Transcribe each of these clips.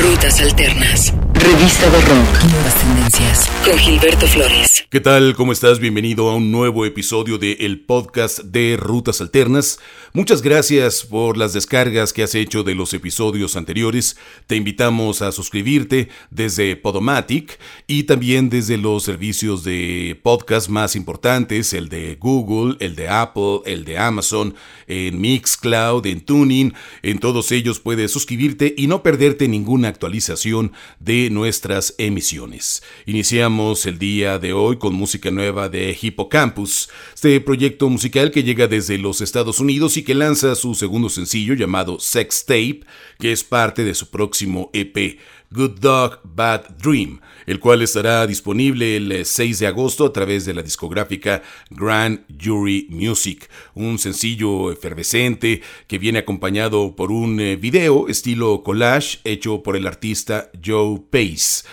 Rutas Alternas. Revista de Rock. Nuevas tendencias. Con Gilberto Flores. ¿Qué tal? ¿Cómo estás? Bienvenido a un nuevo episodio de el podcast de Rutas Alternas. Muchas gracias por las descargas que has hecho de los episodios anteriores. Te invitamos a suscribirte desde Podomatic y también desde los servicios de podcast más importantes, el de Google, el de Apple, el de Amazon, en Mixcloud, en Tuning. En todos ellos puedes suscribirte y no perderte ninguna actualización de nuestras emisiones. Iniciamos el día de hoy con música nueva de Hippocampus, este proyecto musical que llega desde los Estados Unidos y que lanza su segundo sencillo llamado Sex Tape, que es parte de su próximo EP. Good Dog, Bad Dream, el cual estará disponible el 6 eh, de agosto a través de la discográfica Grand Jury Music, un sencillo efervescente que viene acompañado por un eh, video estilo collage hecho por el artista Joe Pace.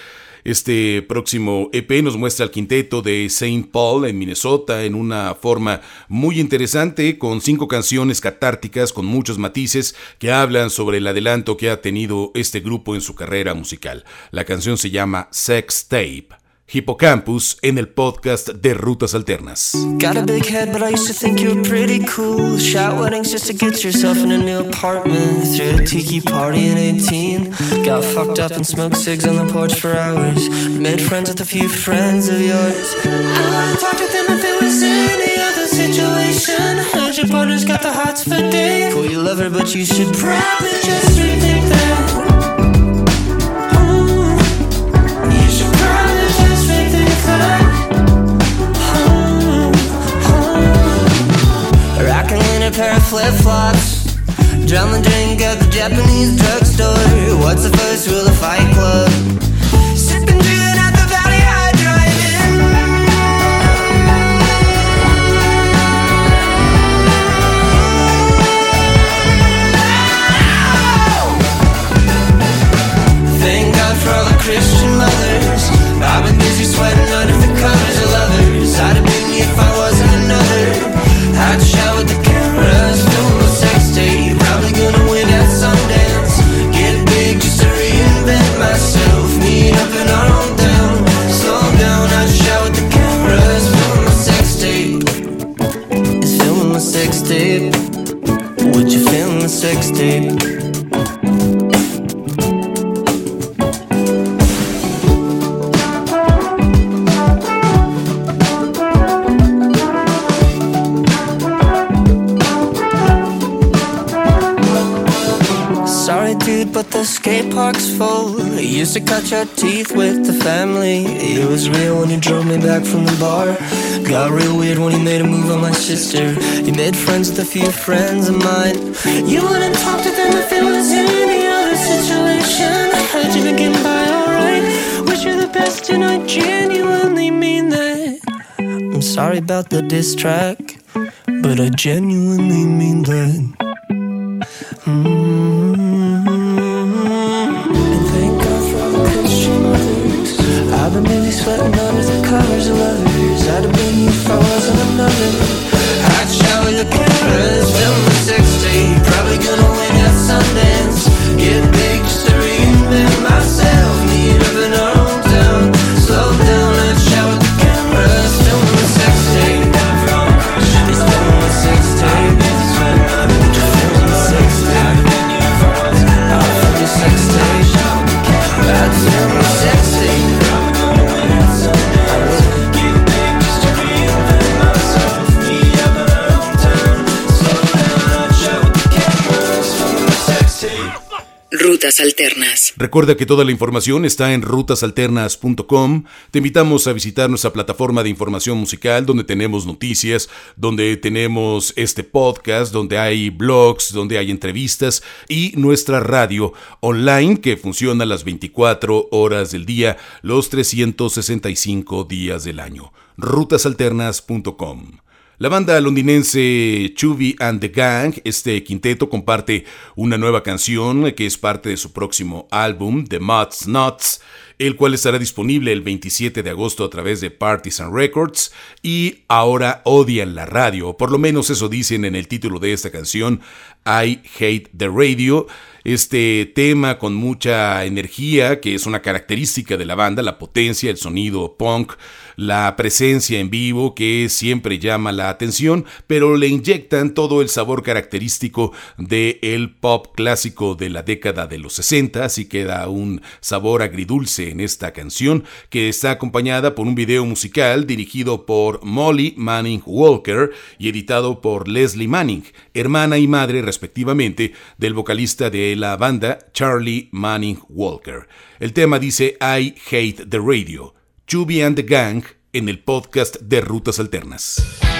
Este próximo EP nos muestra el quinteto de St. Paul en Minnesota en una forma muy interesante, con cinco canciones catárticas con muchos matices que hablan sobre el adelanto que ha tenido este grupo en su carrera musical. La canción se llama Sex Tape. Hippocampus en el podcast de Rutas Alternas. Got a big head, but I used to think you were pretty cool. Shout weddings just to get yourself in a new apartment. Threw a tiki party at 18. Got fucked up and smoked cigs on the porch for hours. Made friends with a few friends of yours. I wanna talk to them if it was any other situation. Heard your partner's got the hots for days. Cool, you love her, but you should probably just rethink that. Pair of flip flops. Drown the drink at the Japanese drugstore. What's the first rule of Fight Club? Sipping gin at the Valley High Drive-In. Thank God for all the Christian mothers. I've been busy sweating under the covers of lovers. I'd have to cut your teeth with the family. It was real when you drove me back from the bar. Got real weird when you made a move on my sister. You made friends with a few friends of mine. You wouldn't talk to them if it was any other situation. I heard you getting by alright. Wish you the best, and I genuinely mean that. I'm sorry about the diss track, but I genuinely mean that. Of lovers I'd have been you I wasn't another. I'd shower the cameras, film the sex Recuerda que toda la información está en rutasalternas.com. Te invitamos a visitar nuestra plataforma de información musical donde tenemos noticias, donde tenemos este podcast, donde hay blogs, donde hay entrevistas y nuestra radio online que funciona las 24 horas del día, los 365 días del año. rutasalternas.com. La banda londinense Chubby and the Gang, este quinteto, comparte una nueva canción que es parte de su próximo álbum, The Muds Nuts, el cual estará disponible el 27 de agosto a través de Partisan Records y ahora odian la radio, por lo menos eso dicen en el título de esta canción, I Hate the Radio. este tema con mucha energía, que es una característica de la banda, la potencia, el sonido punk, la presencia en vivo que siempre llama la atención, pero le inyectan todo el sabor característico del el pop clásico de la década de los 60, así queda un sabor agridulce en esta canción que está acompañada por un video musical dirigido por Molly Manning Walker y editado por Leslie Manning, hermana y madre respectivamente del vocalista de la banda Charlie Manning Walker. El tema dice I Hate the Radio. Chubby and the Gang en el podcast de Rutas Alternas.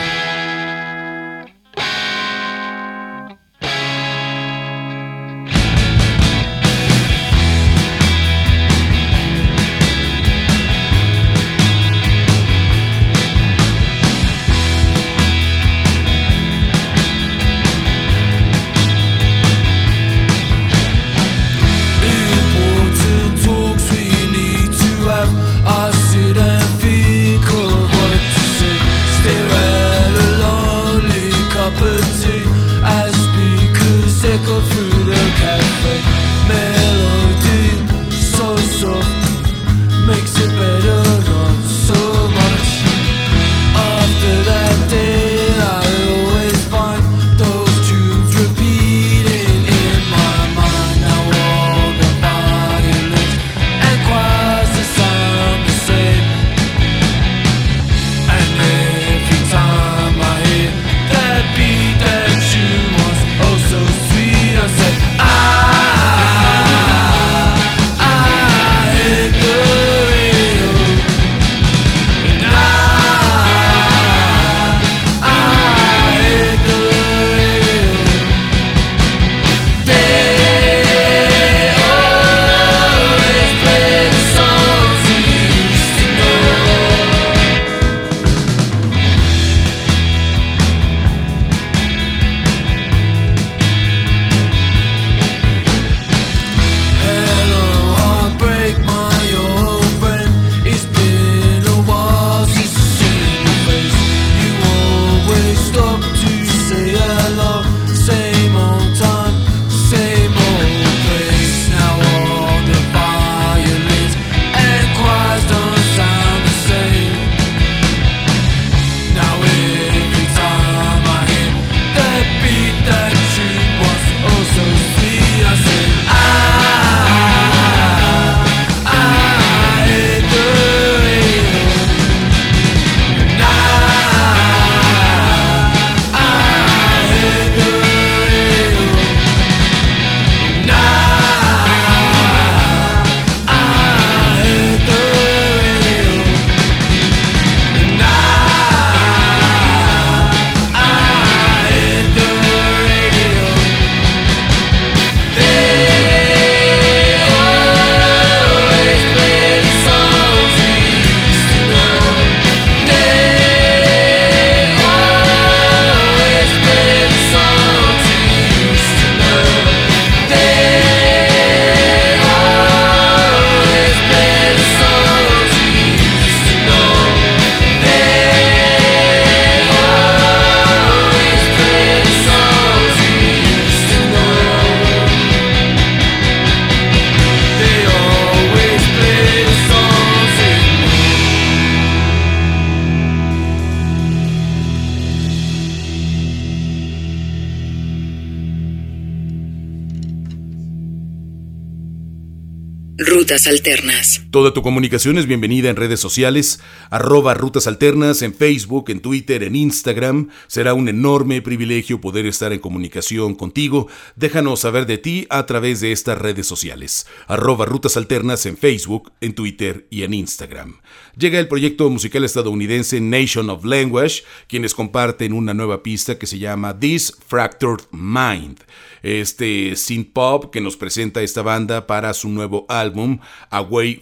Alternas. Toda tu comunicación es bienvenida en redes sociales, arroba Rutas Alternas, en Facebook, en Twitter, en Instagram. Será un enorme privilegio poder estar en comunicación contigo. Déjanos saber de ti a través de estas redes sociales, arroba Rutas Alternas en Facebook, en Twitter y en Instagram. Llega el proyecto musical estadounidense Nation of Language, quienes comparten una nueva pista que se llama This Fractured Mind. Este synth pop que nos presenta esta banda para su nuevo álbum A Way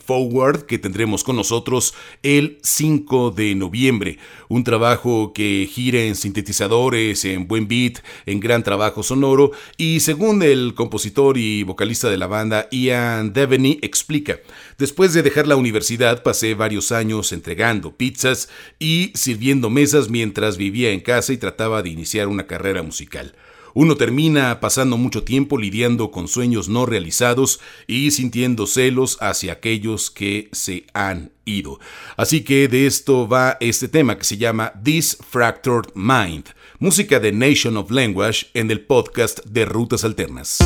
Que tendremos con nosotros el 5 de noviembre. Un trabajo que gira en sintetizadores, en buen beat, en gran trabajo sonoro y según el compositor y vocalista de la banda Ian Devaney explica, después de dejar la universidad pasé varios años entregando pizzas y sirviendo mesas mientras vivía en casa y trataba de iniciar una carrera musical. Uno termina pasando mucho tiempo lidiando con sueños no realizados y sintiendo celos hacia aquellos que se han ido. Así que de esto va este tema que se llama This Fractured Mind, música de Nation of Language en el podcast de Rutas Alternas.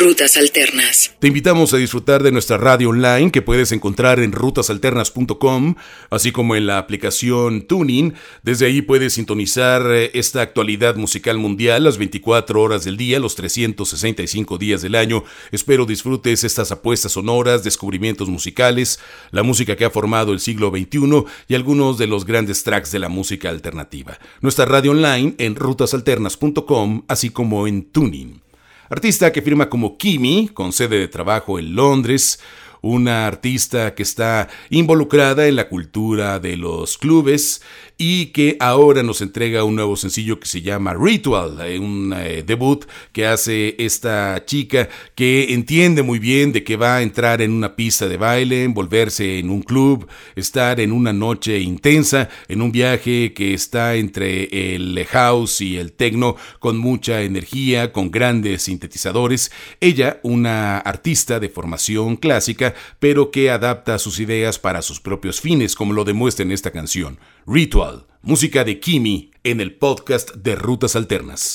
Rutas Alternas. Te invitamos a disfrutar de nuestra radio online que puedes encontrar en rutasalternas.com, así como en la aplicación Tuning. Desde ahí puedes sintonizar eh, esta actualidad musical mundial las 24 horas del día, los 365 días del año. Espero disfrutes estas apuestas sonoras, descubrimientos musicales, la música que ha formado el siglo XXI y algunos de los grandes tracks de la música alternativa. Nuestra radio online en rutasalternas.com, así como en Tuning. Artista que firma como Kimi, con sede de trabajo en Londres, una artista que está involucrada en la cultura de los clubes y que ahora nos entrega un nuevo sencillo que se llama Ritual, eh, un eh, debut que hace esta chica que entiende muy bien de que va a entrar en una pista de baile, envolverse en un club, estar en una noche intensa, en un viaje que está entre el house y el techno con mucha energía, con grandes sintetizadores. Ella, una artista de formación clásica, pero que adapta sus ideas para sus propios fines, como lo demuestra en esta canción. Ritual, música de Kimi en el podcast de Rutas Alternas.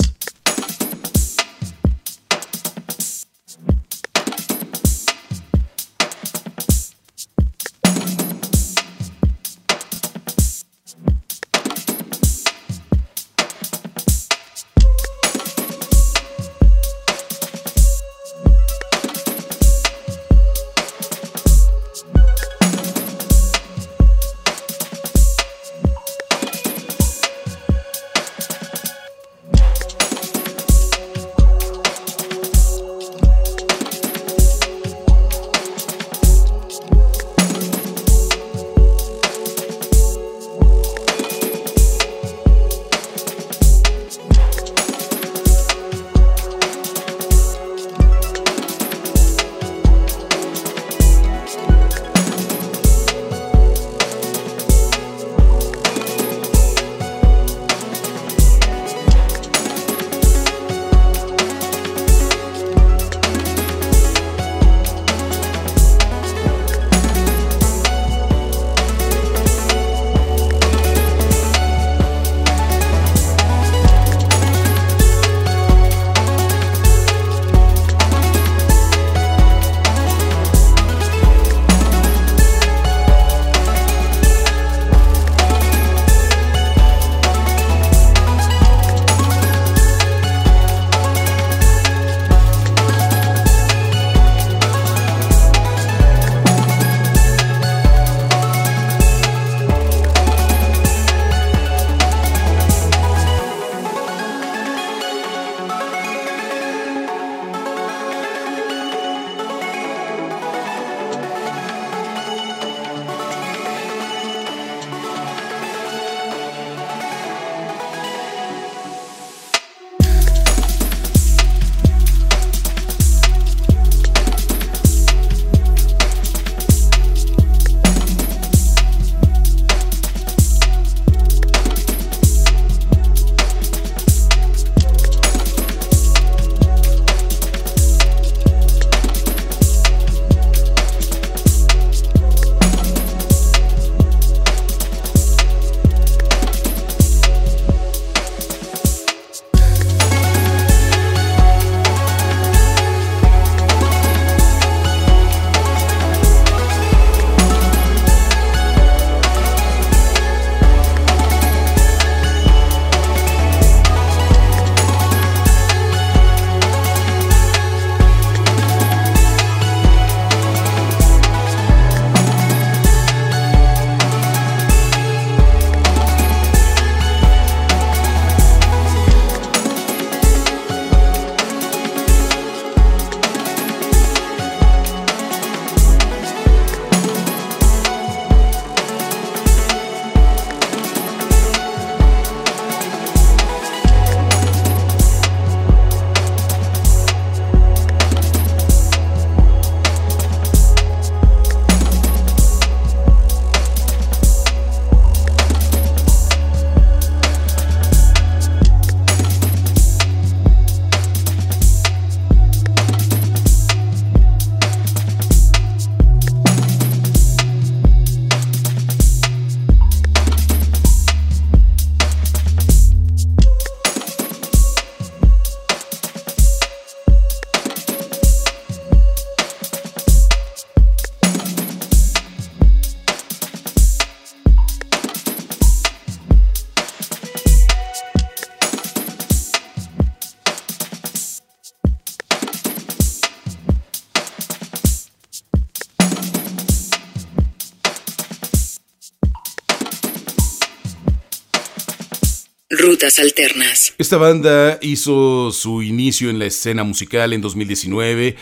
Esta banda hizo su inicio en la escena musical en 2019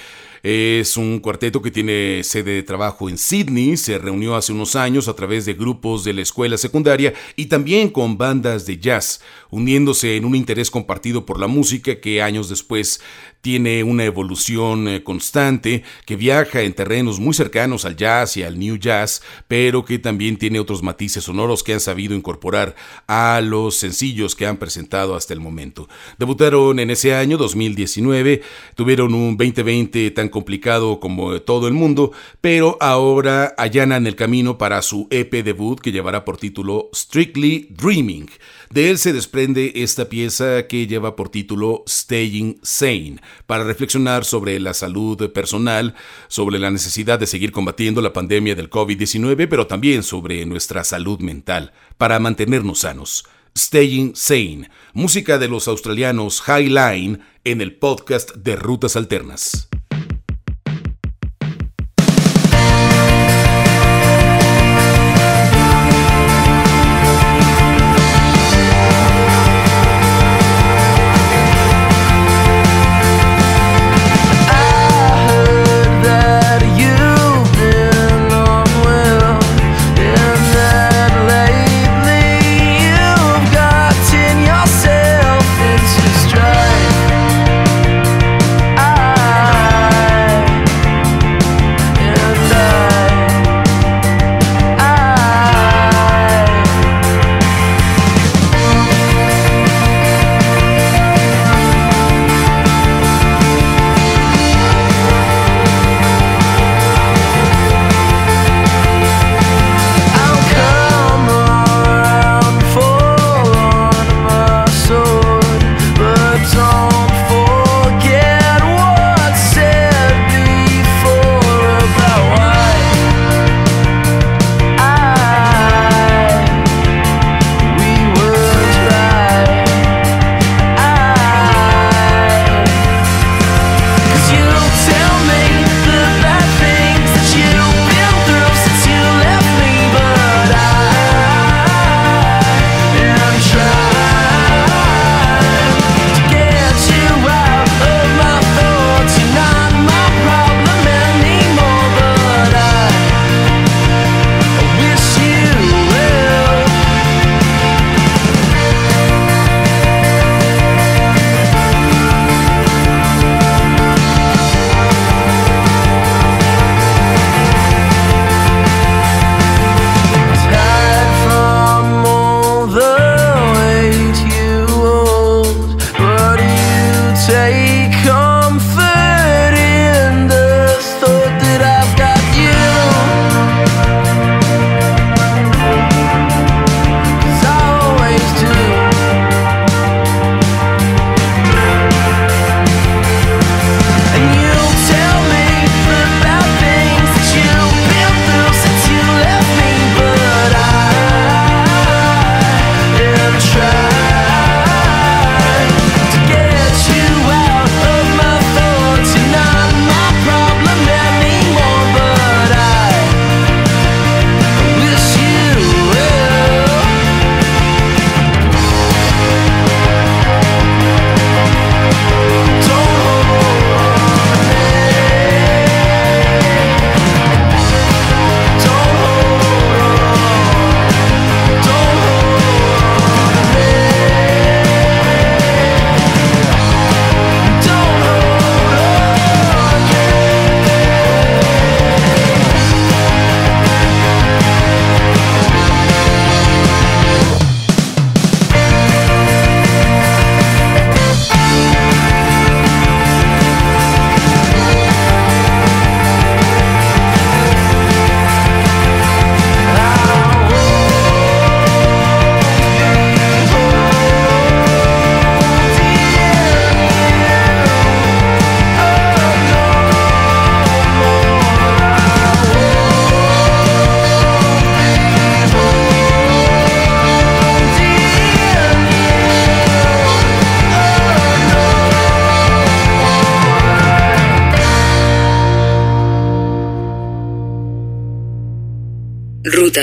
es un cuarteto que tiene sede de trabajo en Sydney, se reunió hace unos años a través de grupos de la escuela secundaria y también con bandas de jazz, uniéndose en un interés compartido por la música que años después tiene una evolución eh, constante, que viaja en terrenos muy cercanos al jazz y al new jazz, pero que también tiene otros matices sonoros que han sabido incorporar a los sencillos que han presentado hasta el momento. Debutaron en ese año 2019, tuvieron un 2020 tan complicado como todo el mundo, pero ahora allanan el camino para su EP debut que llevará por título Strictly Dreaming. De él se desprende esta pieza que lleva por título Staying Sane, para reflexionar sobre la salud personal, sobre la necesidad de seguir combatiendo la pandemia del COVID-19, pero también sobre nuestra salud mental, para mantenernos sanos. Staying Sane, música de los australianos Highline en el podcast de Rutas Alternas.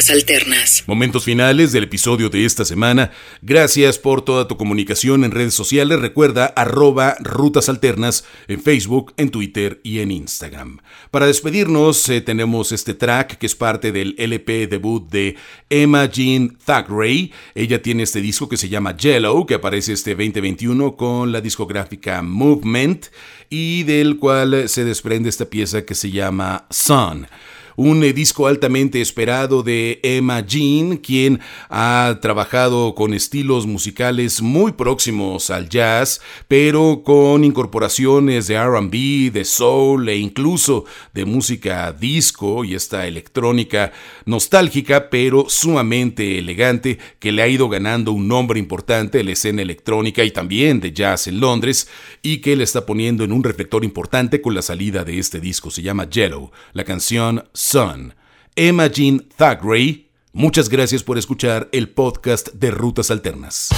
Alternas. Momentos finales del episodio de esta semana. Gracias por toda tu comunicación en redes sociales. Recuerda arroba Rutas Alternas en Facebook, en Twitter y en Instagram. Para despedirnos eh, tenemos este track que es parte del LP debut de Emma Jean Thackeray. Ella tiene este disco que se llama Yellow, que aparece este 2021 con la discográfica Movement y del cual se desprende esta pieza que se llama Sun un eh, disco altamente esperado de Emma Jean, quien ha trabajado con estilos musicales muy próximos al jazz, pero con incorporaciones de RB, de soul e incluso de música disco y esta electrónica nostálgica, pero sumamente elegante, que le ha ido ganando un nombre importante en la escena electrónica y también de jazz en Londres, y que le está poniendo en un reflector importante con la salida de este disco. Se llama Yellow, la canción Son. Emma Jean Thackeray, muchas gracias por escuchar el podcast de Rutas Alternas.